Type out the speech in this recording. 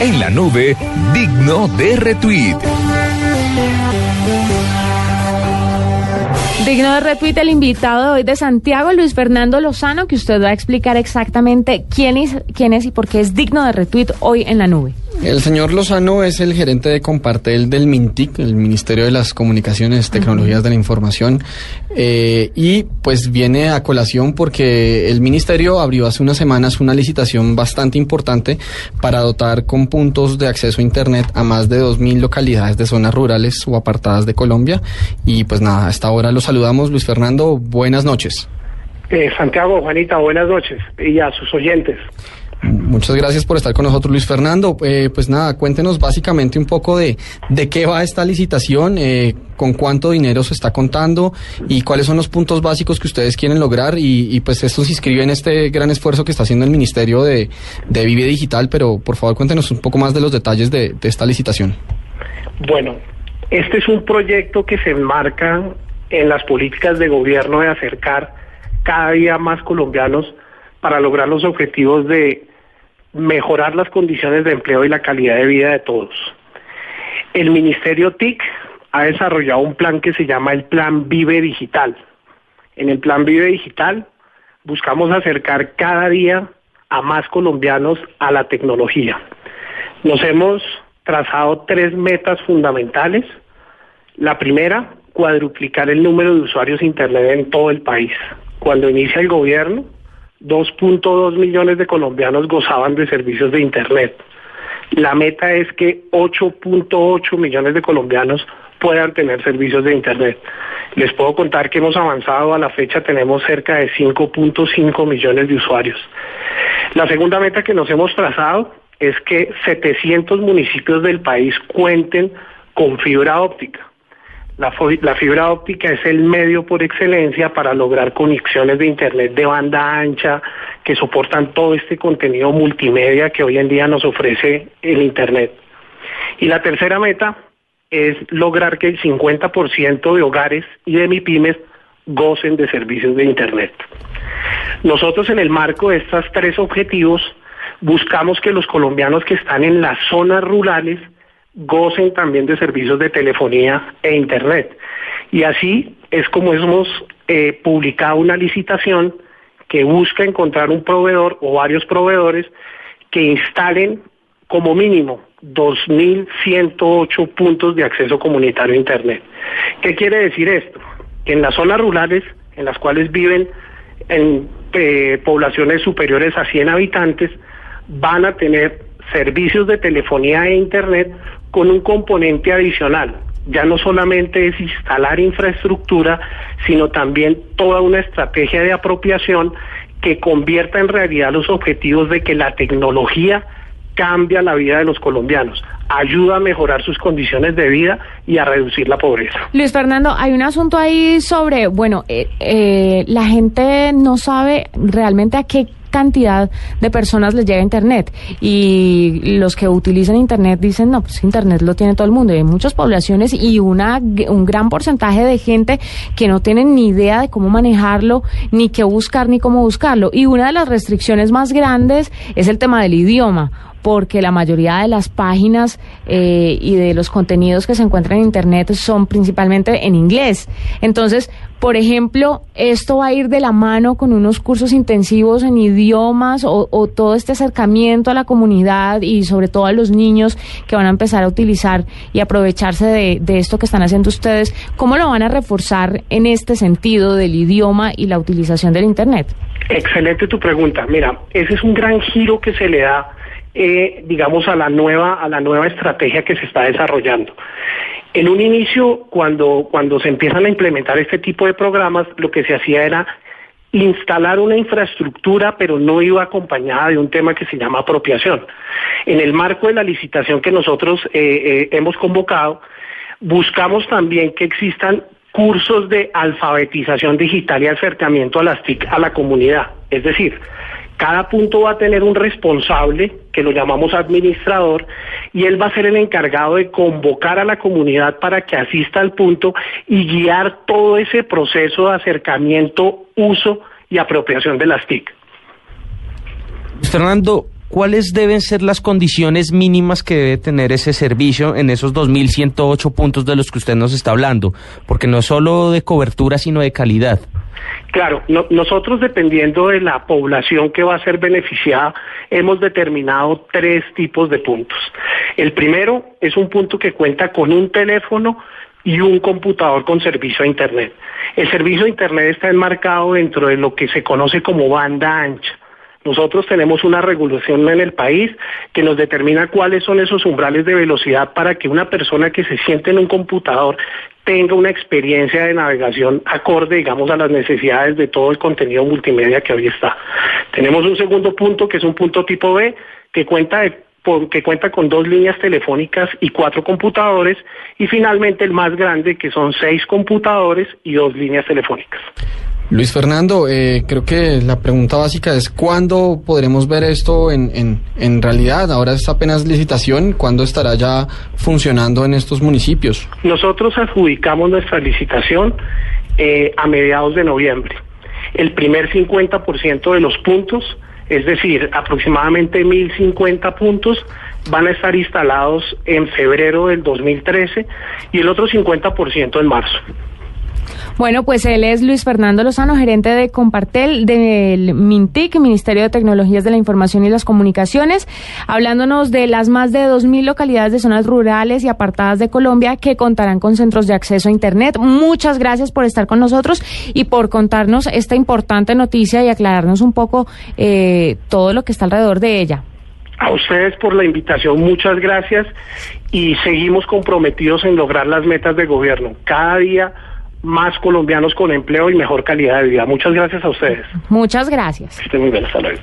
En la nube, digno de retweet. Digno de retweet el invitado de hoy de Santiago, Luis Fernando Lozano, que usted va a explicar exactamente quién es, quién es y por qué es digno de retweet hoy en la nube. El señor Lozano es el gerente de Compartel del MINTIC, el Ministerio de las Comunicaciones, Tecnologías de la Información, eh, y pues viene a colación porque el Ministerio abrió hace unas semanas una licitación bastante importante para dotar con puntos de acceso a Internet a más de 2.000 localidades de zonas rurales o apartadas de Colombia. Y pues nada, a esta hora lo saludamos. Luis Fernando, buenas noches. Eh, Santiago, Juanita, buenas noches y a sus oyentes. Muchas gracias por estar con nosotros, Luis Fernando. Eh, pues nada, cuéntenos básicamente un poco de, de qué va esta licitación, eh, con cuánto dinero se está contando y cuáles son los puntos básicos que ustedes quieren lograr y, pues esto se inscribe en este gran esfuerzo que está haciendo el Ministerio de, de Vive Digital, pero por favor cuéntenos un poco más de los detalles de, de esta licitación. Bueno, este es un proyecto que se enmarca en las políticas de gobierno de acercar cada día más colombianos para lograr los objetivos de mejorar las condiciones de empleo y la calidad de vida de todos. El Ministerio TIC ha desarrollado un plan que se llama el Plan Vive Digital. En el Plan Vive Digital buscamos acercar cada día a más colombianos a la tecnología. Nos hemos trazado tres metas fundamentales. La primera, cuadruplicar el número de usuarios Internet en todo el país. Cuando inicia el gobierno, 2.2 millones de colombianos gozaban de servicios de Internet. La meta es que 8.8 millones de colombianos puedan tener servicios de Internet. Les puedo contar que hemos avanzado a la fecha, tenemos cerca de 5.5 millones de usuarios. La segunda meta que nos hemos trazado es que 700 municipios del país cuenten con fibra óptica. La, fibra óptica es el medio por excelencia para lograr conexiones de Internet de banda ancha que soportan todo este contenido multimedia que hoy en día nos ofrece el Internet. Y la tercera meta es lograr que el 50% de hogares y de MIPIMES gocen de servicios de Internet. Nosotros en el marco de estos tres objetivos buscamos que los colombianos que están en las zonas rurales gocen también de servicios de telefonía e Internet. Y así es como hemos eh, publicado una licitación que busca encontrar un proveedor o varios proveedores que instalen como mínimo 2.108 puntos de acceso comunitario a Internet. ¿Qué quiere decir esto? Que en las zonas rurales, en las cuales viven en eh, poblaciones superiores a 100 habitantes, van a tener servicios de telefonía e Internet con un componente adicional. Ya no solamente es instalar infraestructura, sino también toda una estrategia de apropiación que convierta en realidad los objetivos de que la tecnología cambia la vida de los colombianos, ayuda a mejorar sus condiciones de vida y a reducir la pobreza. Luis Fernando, hay un asunto ahí sobre, bueno, eh, eh, la gente no sabe realmente a qué cantidad de personas les llega Internet. Y los que utilizan Internet dicen, no, pues Internet lo tiene todo el mundo. Y hay muchas poblaciones y una, un gran porcentaje de gente que no tienen ni idea de cómo manejarlo, ni qué buscar, ni cómo buscarlo. Y una de las restricciones más grandes es el tema del idioma porque la mayoría de las páginas eh, y de los contenidos que se encuentran en Internet son principalmente en inglés. Entonces, por ejemplo, esto va a ir de la mano con unos cursos intensivos en idiomas o, todo este acercamiento a la comunidad y sobre todo a los niños que van a empezar a utilizar y aprovecharse de, de esto que están haciendo ustedes. ¿Cómo lo van a reforzar en este sentido del idioma y la utilización del Internet? Excelente tu pregunta. Mira, ese es un gran giro que se le da eh, digamos, a la nueva, a la nueva estrategia que se está desarrollando. En un inicio, cuando, cuando se empiezan a implementar este tipo de programas, lo que se hacía era instalar una infraestructura, pero no iba acompañada de un tema que se llama apropiación. En el marco de la licitación que nosotros eh, eh, hemos convocado, buscamos también que existan cursos de alfabetización digital y acercamiento a las TIC a la comunidad. Es decir, cada punto va a tener un responsable, que lo llamamos administrador, y él va a ser el encargado de convocar a la comunidad para que asista al punto y guiar todo ese proceso de acercamiento, uso y apropiación de las TIC. Fernando, ¿cuáles deben ser las condiciones mínimas que debe tener ese servicio en esos 2.108 puntos de los que usted nos está hablando? Porque no es solo de cobertura, sino de calidad. Claro, nosotros dependiendo de la población que va a ser beneficiada, hemos determinado tres tipos de puntos. El primero es un punto que cuenta con un teléfono y un computador con servicio a Internet. El servicio a Internet está enmarcado dentro de lo que se conoce como banda ancha. Nosotros tenemos una regulación en el país que nos determina cuáles son esos umbrales de velocidad para que una persona que se siente en un computador tenga una experiencia de navegación acorde, digamos, a las necesidades de todo el contenido multimedia que hoy está. Tenemos un segundo punto que es un punto tipo B que cuenta que cuenta con dos líneas telefónicas y cuatro computadores, y finalmente el más grande, que son seis computadores y dos líneas telefónicas. Luis Fernando, eh, creo que la pregunta básica es ¿cuándo podremos ver esto en, en, realidad? Ahora es apenas licitación, ¿cuándo estará ya funcionando en estos municipios? Nosotros adjudicamos nuestra licitación eh, a mediados de noviembre. El primer 50% de los puntos, es decir, aproximadamente 1.050 puntos, van a estar instalados en febrero del 2013 y el otro 50% en marzo. Bueno, pues él es Luis Fernando Lozano, gerente de Compartel del MINTIC, Ministerio de Tecnologías de la Información y las Comunicaciones, hablándonos de las más de 2.000 localidades de zonas rurales y apartadas de Colombia que contarán con centros de acceso a Internet. Muchas gracias por estar con nosotros y por contarnos esta importante noticia y aclararnos un poco eh, todo lo que está alrededor de ella. A ustedes por la invitación, muchas gracias y seguimos comprometidos en lograr las metas de gobierno. Cada día más colombianos con empleo y mejor calidad de vida. Muchas gracias a ustedes. Muchas gracias. Que estén muy bien, hasta luego.